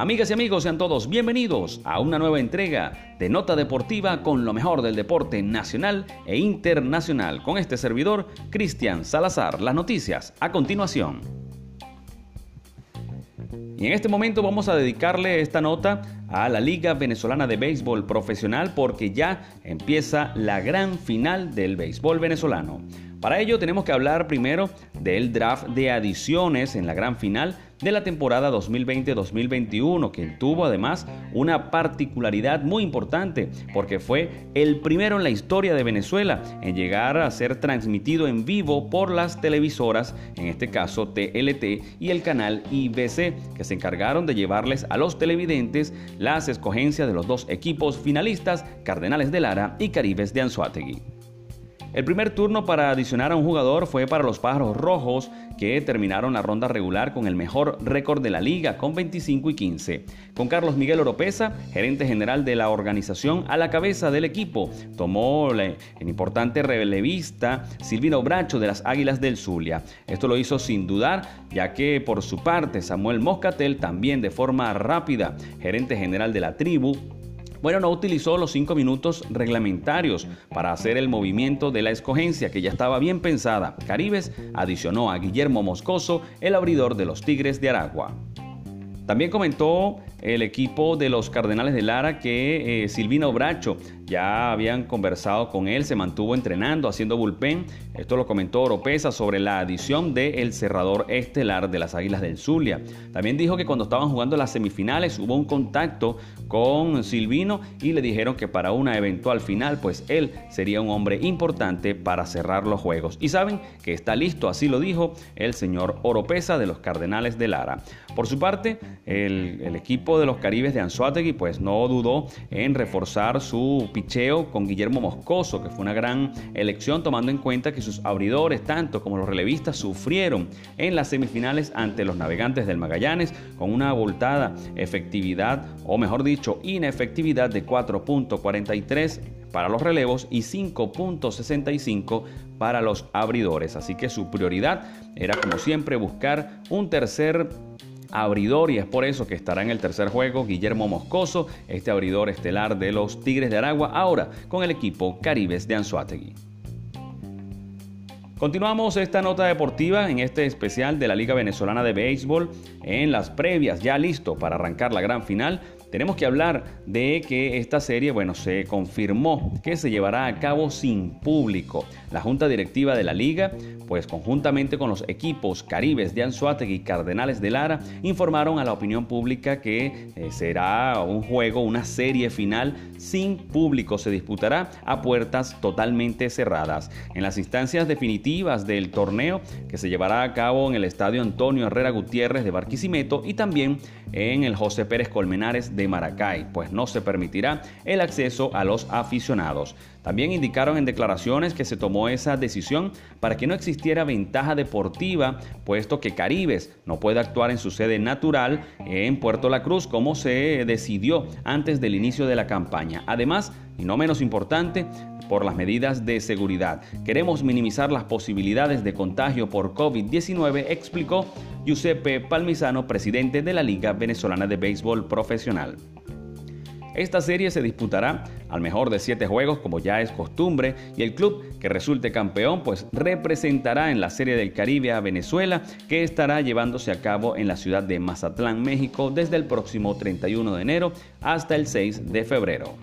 Amigas y amigos, sean todos bienvenidos a una nueva entrega de Nota Deportiva con lo mejor del deporte nacional e internacional. Con este servidor, Cristian Salazar. Las noticias a continuación. Y en este momento vamos a dedicarle esta nota a la Liga Venezolana de Béisbol Profesional porque ya empieza la gran final del béisbol venezolano. Para ello tenemos que hablar primero del draft de adiciones en la gran final de la temporada 2020-2021, que tuvo además una particularidad muy importante, porque fue el primero en la historia de Venezuela en llegar a ser transmitido en vivo por las televisoras, en este caso TLT y el canal IBC, que se encargaron de llevarles a los televidentes las escogencias de los dos equipos finalistas, Cardenales de Lara y Caribes de Anzuategui. El primer turno para adicionar a un jugador fue para los Pájaros Rojos, que terminaron la ronda regular con el mejor récord de la liga, con 25 y 15. Con Carlos Miguel Oropesa, gerente general de la organización, a la cabeza del equipo, tomó el importante relevista Silvino Bracho de las Águilas del Zulia. Esto lo hizo sin dudar, ya que por su parte Samuel Moscatel, también de forma rápida, gerente general de la tribu, bueno, no utilizó los cinco minutos reglamentarios para hacer el movimiento de la escogencia que ya estaba bien pensada. Caribes adicionó a Guillermo Moscoso, el abridor de los Tigres de Aragua. También comentó el equipo de los Cardenales de Lara que eh, Silvino Bracho ya habían conversado con él, se mantuvo entrenando, haciendo bullpen. Esto lo comentó Oropesa sobre la adición del el cerrador estelar de las Águilas del Zulia. También dijo que cuando estaban jugando las semifinales hubo un contacto con Silvino y le dijeron que para una eventual final, pues él sería un hombre importante para cerrar los juegos. Y saben que está listo, así lo dijo el señor Oropesa de los Cardenales de Lara. Por su parte, el, el equipo de los Caribes de Anzuategui, pues no dudó en reforzar su con Guillermo Moscoso, que fue una gran elección tomando en cuenta que sus abridores, tanto como los relevistas, sufrieron en las semifinales ante los navegantes del Magallanes con una abultada efectividad, o mejor dicho, inefectividad de 4.43 para los relevos y 5.65 para los abridores. Así que su prioridad era como siempre buscar un tercer abridor y es por eso que estará en el tercer juego Guillermo Moscoso, este abridor estelar de los Tigres de Aragua, ahora con el equipo Caribes de Anzuategui. Continuamos esta nota deportiva en este especial de la Liga Venezolana de Béisbol en las previas, ya listo para arrancar la gran final tenemos que hablar de que esta serie, bueno, se confirmó que se llevará a cabo sin público. La junta directiva de la liga, pues conjuntamente con los equipos Caribes de Anzuategui y Cardenales de Lara, informaron a la opinión pública que eh, será un juego, una serie final sin público. Se disputará a puertas totalmente cerradas. En las instancias definitivas del torneo, que se llevará a cabo en el Estadio Antonio Herrera Gutiérrez de Barquisimeto y también en el José Pérez Colmenares de Maracay, pues no se permitirá el acceso a los aficionados. También indicaron en declaraciones que se tomó esa decisión para que no existiera ventaja deportiva, puesto que Caribes no puede actuar en su sede natural en Puerto La Cruz como se decidió antes del inicio de la campaña. Además, y no menos importante, por las medidas de seguridad. Queremos minimizar las posibilidades de contagio por COVID-19, explicó Giuseppe Palmisano, presidente de la Liga Venezolana de Béisbol Profesional. Esta serie se disputará al mejor de siete juegos como ya es costumbre y el club que resulte campeón pues representará en la Serie del Caribe a Venezuela que estará llevándose a cabo en la ciudad de Mazatlán, México desde el próximo 31 de enero hasta el 6 de febrero.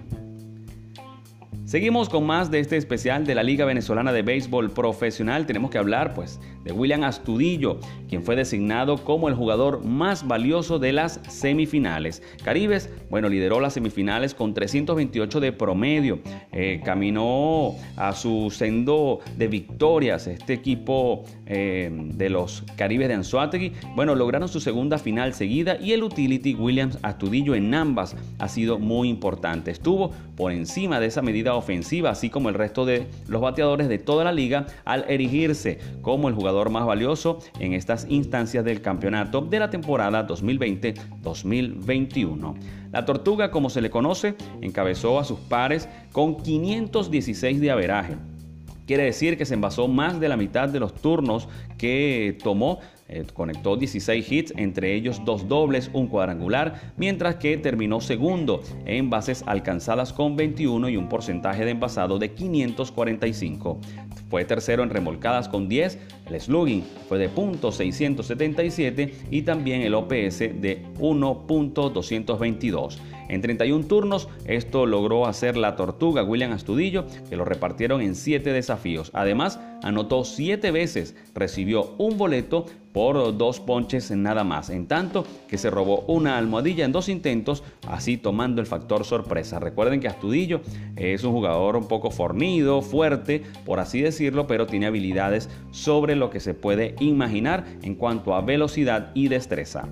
Seguimos con más de este especial de la Liga Venezolana de Béisbol Profesional. Tenemos que hablar pues de William Astudillo, quien fue designado como el jugador más valioso de las semifinales. Caribes, bueno, lideró las semifinales con 328 de promedio. Eh, caminó a su sendo de victorias. Este equipo eh, de los Caribes de Anzuategui, bueno, lograron su segunda final seguida y el utility Williams Astudillo en ambas ha sido muy importante. Estuvo por encima de esa medida ofensiva, así como el resto de los bateadores de toda la liga, al erigirse como el jugador más valioso en estas instancias del campeonato de la temporada 2020-2021. La Tortuga, como se le conoce, encabezó a sus pares con 516 de averaje Quiere decir que se envasó más de la mitad de los turnos que tomó eh, conectó 16 hits, entre ellos dos dobles, un cuadrangular, mientras que terminó segundo en bases alcanzadas con 21 y un porcentaje de envasado de 545. Fue tercero en remolcadas con 10, el slugging fue de .677 y también el OPS de 1.222. En 31 turnos, esto logró hacer la tortuga William Astudillo, que lo repartieron en 7 desafíos. Además, anotó 7 veces, recibió un boleto por dos ponches nada más, en tanto que se robó una almohadilla en dos intentos, así tomando el factor sorpresa. Recuerden que Astudillo es un jugador un poco fornido, fuerte, por así decirlo, pero tiene habilidades sobre lo que se puede imaginar en cuanto a velocidad y destreza.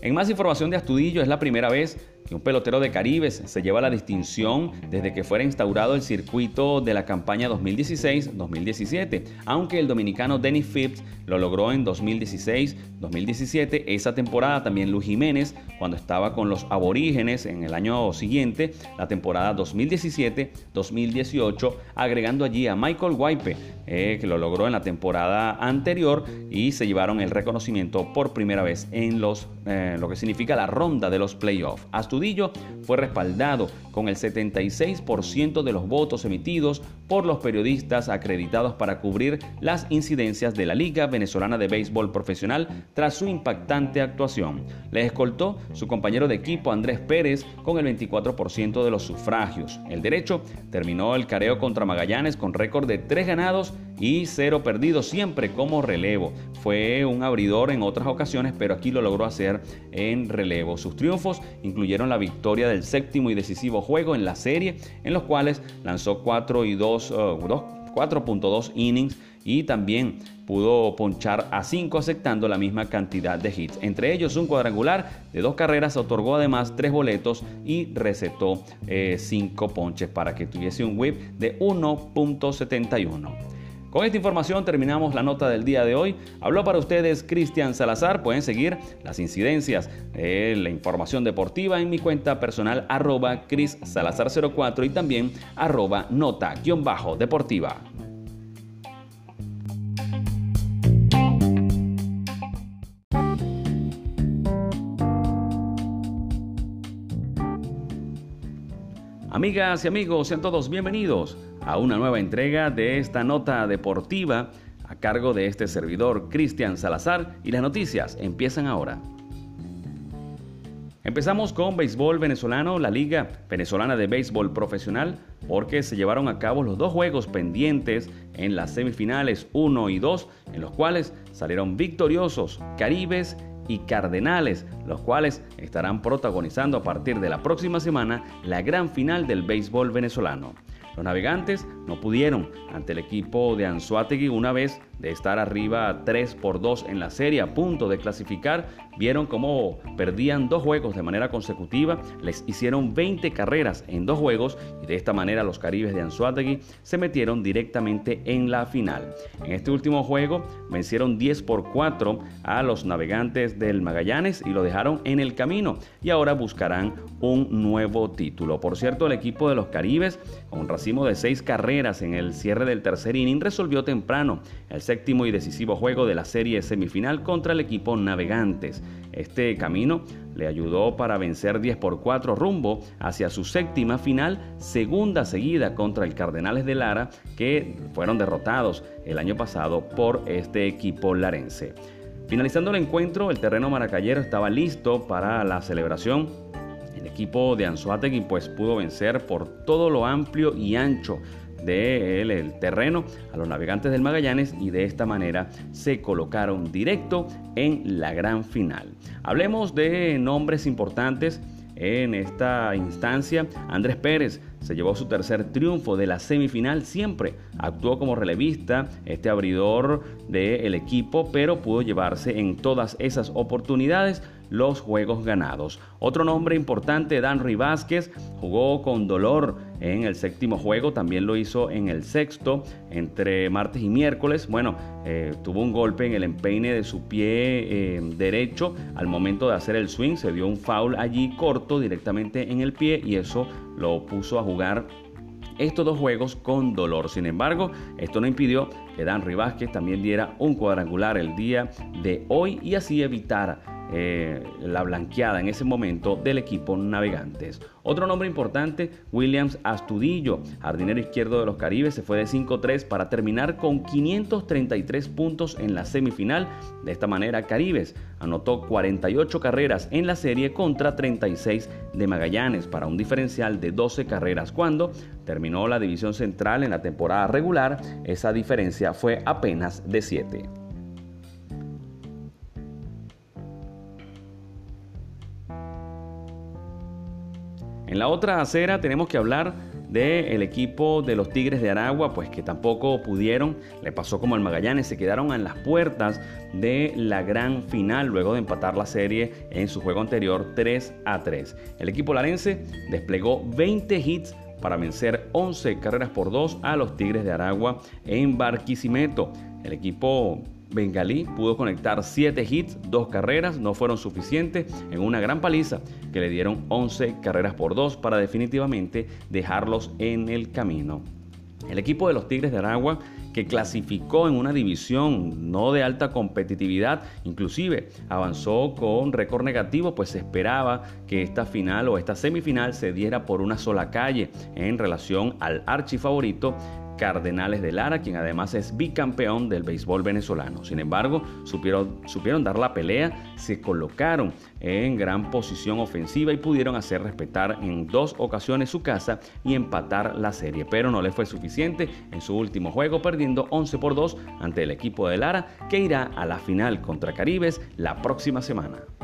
En más información de Astudillo, es la primera vez que un pelotero de Caribes se lleva la distinción desde que fuera instaurado el circuito de la campaña 2016-2017, aunque el dominicano Dennis Phipps lo logró en 2016-2017. Esa temporada también Luis Jiménez, cuando estaba con los aborígenes en el año siguiente, la temporada 2017-2018, agregando allí a Michael Wipe, eh, que lo logró en la temporada anterior y se llevaron el reconocimiento por primera vez en los, eh, lo que significa la ronda de los playoffs fue respaldado con el 76% de los votos emitidos por los periodistas acreditados para cubrir las incidencias de la Liga Venezolana de Béisbol Profesional tras su impactante actuación. Le escoltó su compañero de equipo Andrés Pérez con el 24% de los sufragios. El derecho terminó el careo contra Magallanes con récord de 3 ganados y 0 perdidos siempre como relevo. Fue un abridor en otras ocasiones, pero aquí lo logró hacer en relevo. Sus triunfos incluyeron la victoria del séptimo y decisivo juego en la serie, en los cuales lanzó 4 y 2, 4.2 uh, innings y también pudo ponchar a 5 aceptando la misma cantidad de hits. Entre ellos un cuadrangular de dos carreras, otorgó además tres boletos y recetó 5 eh, ponches para que tuviese un whip de 1.71. Con esta información terminamos la nota del día de hoy. Habló para ustedes Cristian Salazar. Pueden seguir las incidencias de la información deportiva en mi cuenta personal arroba Cris Salazar 04 y también arroba nota-deportiva. Amigas y amigos, sean todos bienvenidos a una nueva entrega de esta nota deportiva a cargo de este servidor Cristian Salazar y las noticias empiezan ahora. Empezamos con béisbol venezolano, la Liga Venezolana de Béisbol Profesional, porque se llevaron a cabo los dos juegos pendientes en las semifinales 1 y 2, en los cuales salieron victoriosos Caribes y Cardenales, los cuales estarán protagonizando a partir de la próxima semana la gran final del béisbol venezolano. Los navegantes no pudieron ante el equipo de Anzuategui una vez de estar arriba 3 por 2 en la serie a punto de clasificar, vieron cómo perdían dos juegos de manera consecutiva, les hicieron 20 carreras en dos juegos y de esta manera los Caribes de Anzuategui se metieron directamente en la final. En este último juego vencieron 10 por 4 a los navegantes del Magallanes y lo dejaron en el camino y ahora buscarán un nuevo título. Por cierto, el equipo de los Caribes, con un racimo de 6 carreras en el cierre del tercer inning, resolvió temprano el séptimo y decisivo juego de la serie semifinal contra el equipo Navegantes. Este camino le ayudó para vencer 10 por 4 rumbo hacia su séptima final, segunda seguida contra el Cardenales de Lara, que fueron derrotados el año pasado por este equipo larense. Finalizando el encuentro, el terreno maracayero estaba listo para la celebración. El equipo de Anzuategui pues pudo vencer por todo lo amplio y ancho del el terreno a los navegantes del Magallanes y de esta manera se colocaron directo en la gran final. Hablemos de nombres importantes en esta instancia. Andrés Pérez se llevó su tercer triunfo de la semifinal. Siempre actuó como relevista, este abridor del equipo, pero pudo llevarse en todas esas oportunidades los juegos ganados. Otro nombre importante, Dan Vázquez, jugó con dolor en el séptimo juego, también lo hizo en el sexto, entre martes y miércoles. Bueno, eh, tuvo un golpe en el empeine de su pie eh, derecho al momento de hacer el swing, se dio un foul allí corto directamente en el pie y eso lo puso a jugar estos dos juegos con dolor. Sin embargo, esto no impidió que Dan Vázquez también diera un cuadrangular el día de hoy y así evitar eh, la blanqueada en ese momento del equipo Navegantes. Otro nombre importante, Williams Astudillo, jardinero izquierdo de los Caribes, se fue de 5-3 para terminar con 533 puntos en la semifinal. De esta manera, Caribes anotó 48 carreras en la serie contra 36 de Magallanes para un diferencial de 12 carreras. Cuando terminó la división central en la temporada regular, esa diferencia fue apenas de 7. En la otra acera tenemos que hablar del equipo de los Tigres de Aragua, pues que tampoco pudieron, le pasó como al Magallanes, se quedaron en las puertas de la gran final luego de empatar la serie en su juego anterior 3 a 3. El equipo larense desplegó 20 hits para vencer 11 carreras por 2 a los Tigres de Aragua en Barquisimeto. El equipo bengalí pudo conectar 7 hits, 2 carreras, no fueron suficientes en una gran paliza que le dieron 11 carreras por 2 para definitivamente dejarlos en el camino. El equipo de los Tigres de Aragua que clasificó en una división no de alta competitividad, inclusive avanzó con récord negativo, pues se esperaba que esta final o esta semifinal se diera por una sola calle en relación al archifavorito Cardenales de Lara, quien además es bicampeón del béisbol venezolano. Sin embargo, supieron, supieron dar la pelea, se colocaron en gran posición ofensiva y pudieron hacer respetar en dos ocasiones su casa y empatar la serie, pero no le fue suficiente en su último juego, perdiendo 11 por 2 ante el equipo de Lara, que irá a la final contra Caribes la próxima semana.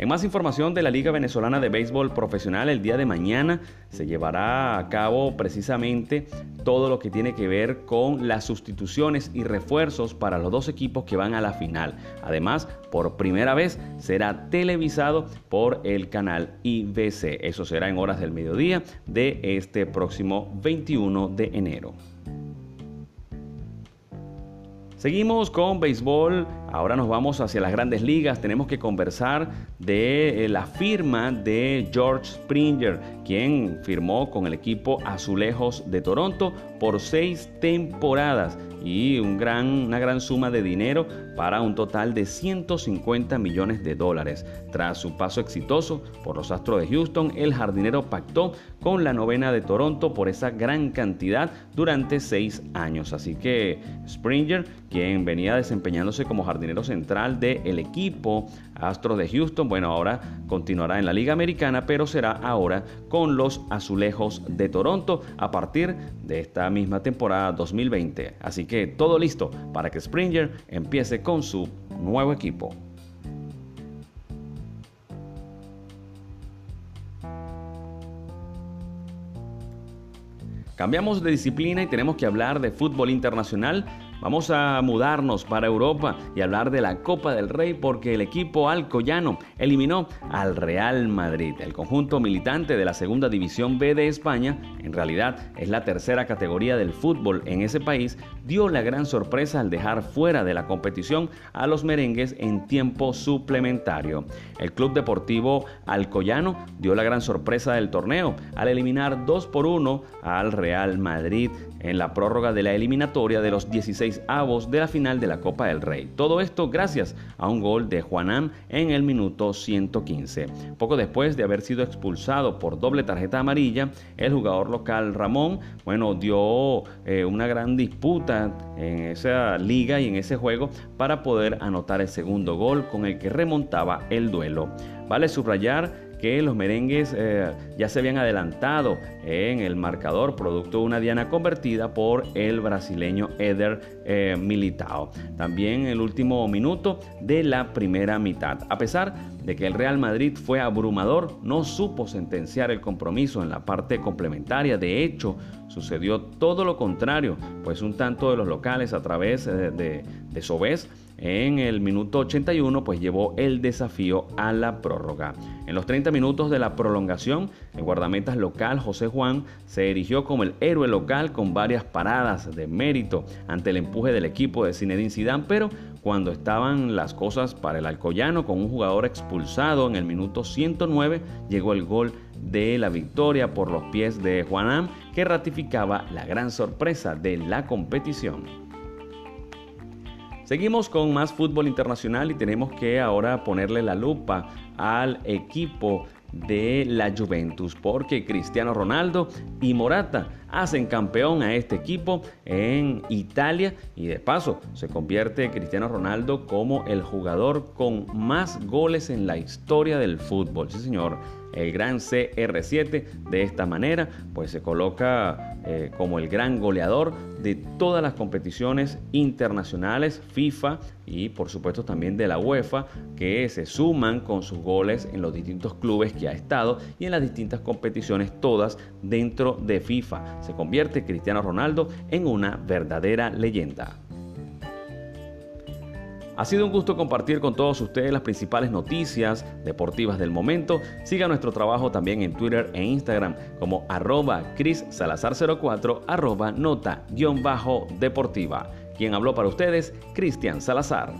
En más información de la Liga Venezolana de Béisbol Profesional, el día de mañana se llevará a cabo precisamente todo lo que tiene que ver con las sustituciones y refuerzos para los dos equipos que van a la final. Además, por primera vez será televisado por el canal IBC. Eso será en horas del mediodía de este próximo 21 de enero. Seguimos con béisbol, ahora nos vamos hacia las grandes ligas, tenemos que conversar de eh, la firma de George Springer, quien firmó con el equipo Azulejos de Toronto por seis temporadas y una gran suma de dinero para un total de 150 millones de dólares. Tras su paso exitoso por los Astros de Houston, el jardinero pactó con la novena de Toronto por esa gran cantidad durante seis años. Así que Springer, quien venía desempeñándose como jardinero central del equipo Astros de Houston, bueno, ahora continuará en la Liga Americana, pero será ahora con los Azulejos de Toronto a partir de esta misma temporada 2020. Así que todo listo para que Springer empiece con su nuevo equipo. Cambiamos de disciplina y tenemos que hablar de fútbol internacional Vamos a mudarnos para Europa y hablar de la Copa del Rey porque el equipo alcoyano eliminó al Real Madrid. El conjunto militante de la Segunda División B de España, en realidad es la tercera categoría del fútbol en ese país, dio la gran sorpresa al dejar fuera de la competición a los merengues en tiempo suplementario. El Club Deportivo Alcoyano dio la gran sorpresa del torneo al eliminar 2 por 1 al Real Madrid en la prórroga de la eliminatoria de los 16 avos de la final de la Copa del Rey. Todo esto gracias a un gol de Juanán en el minuto 115. Poco después de haber sido expulsado por doble tarjeta amarilla, el jugador local Ramón, bueno, dio eh, una gran disputa en esa liga y en ese juego para poder anotar el segundo gol con el que remontaba el duelo. Vale subrayar que los merengues eh, ya se habían adelantado en el marcador producto de una diana convertida por el brasileño Eder eh, Militao. También el último minuto de la primera mitad. A pesar de que el Real Madrid fue abrumador, no supo sentenciar el compromiso en la parte complementaria. De hecho, sucedió todo lo contrario, pues un tanto de los locales a través eh, de, de Sobés en el minuto 81 pues llevó el desafío a la prórroga. En los 30 minutos de la prolongación, el guardametas local José Juan se erigió como el héroe local con varias paradas de mérito ante el empuje del equipo de Zinedine Zidane, pero cuando estaban las cosas para el Alcoyano con un jugador expulsado en el minuto 109, llegó el gol de la victoria por los pies de Juanam que ratificaba la gran sorpresa de la competición. Seguimos con más fútbol internacional y tenemos que ahora ponerle la lupa al equipo de la Juventus, porque Cristiano Ronaldo y Morata hacen campeón a este equipo en Italia y de paso se convierte Cristiano Ronaldo como el jugador con más goles en la historia del fútbol. Sí, señor el gran CR7 de esta manera pues se coloca eh, como el gran goleador de todas las competiciones internacionales FIFA y por supuesto también de la UEFA que se suman con sus goles en los distintos clubes que ha estado y en las distintas competiciones todas dentro de FIFA. Se convierte Cristiano Ronaldo en una verdadera leyenda. Ha sido un gusto compartir con todos ustedes las principales noticias deportivas del momento. Siga nuestro trabajo también en Twitter e Instagram como arroba Salazar04 arroba nota-deportiva. Quien habló para ustedes, Cristian Salazar.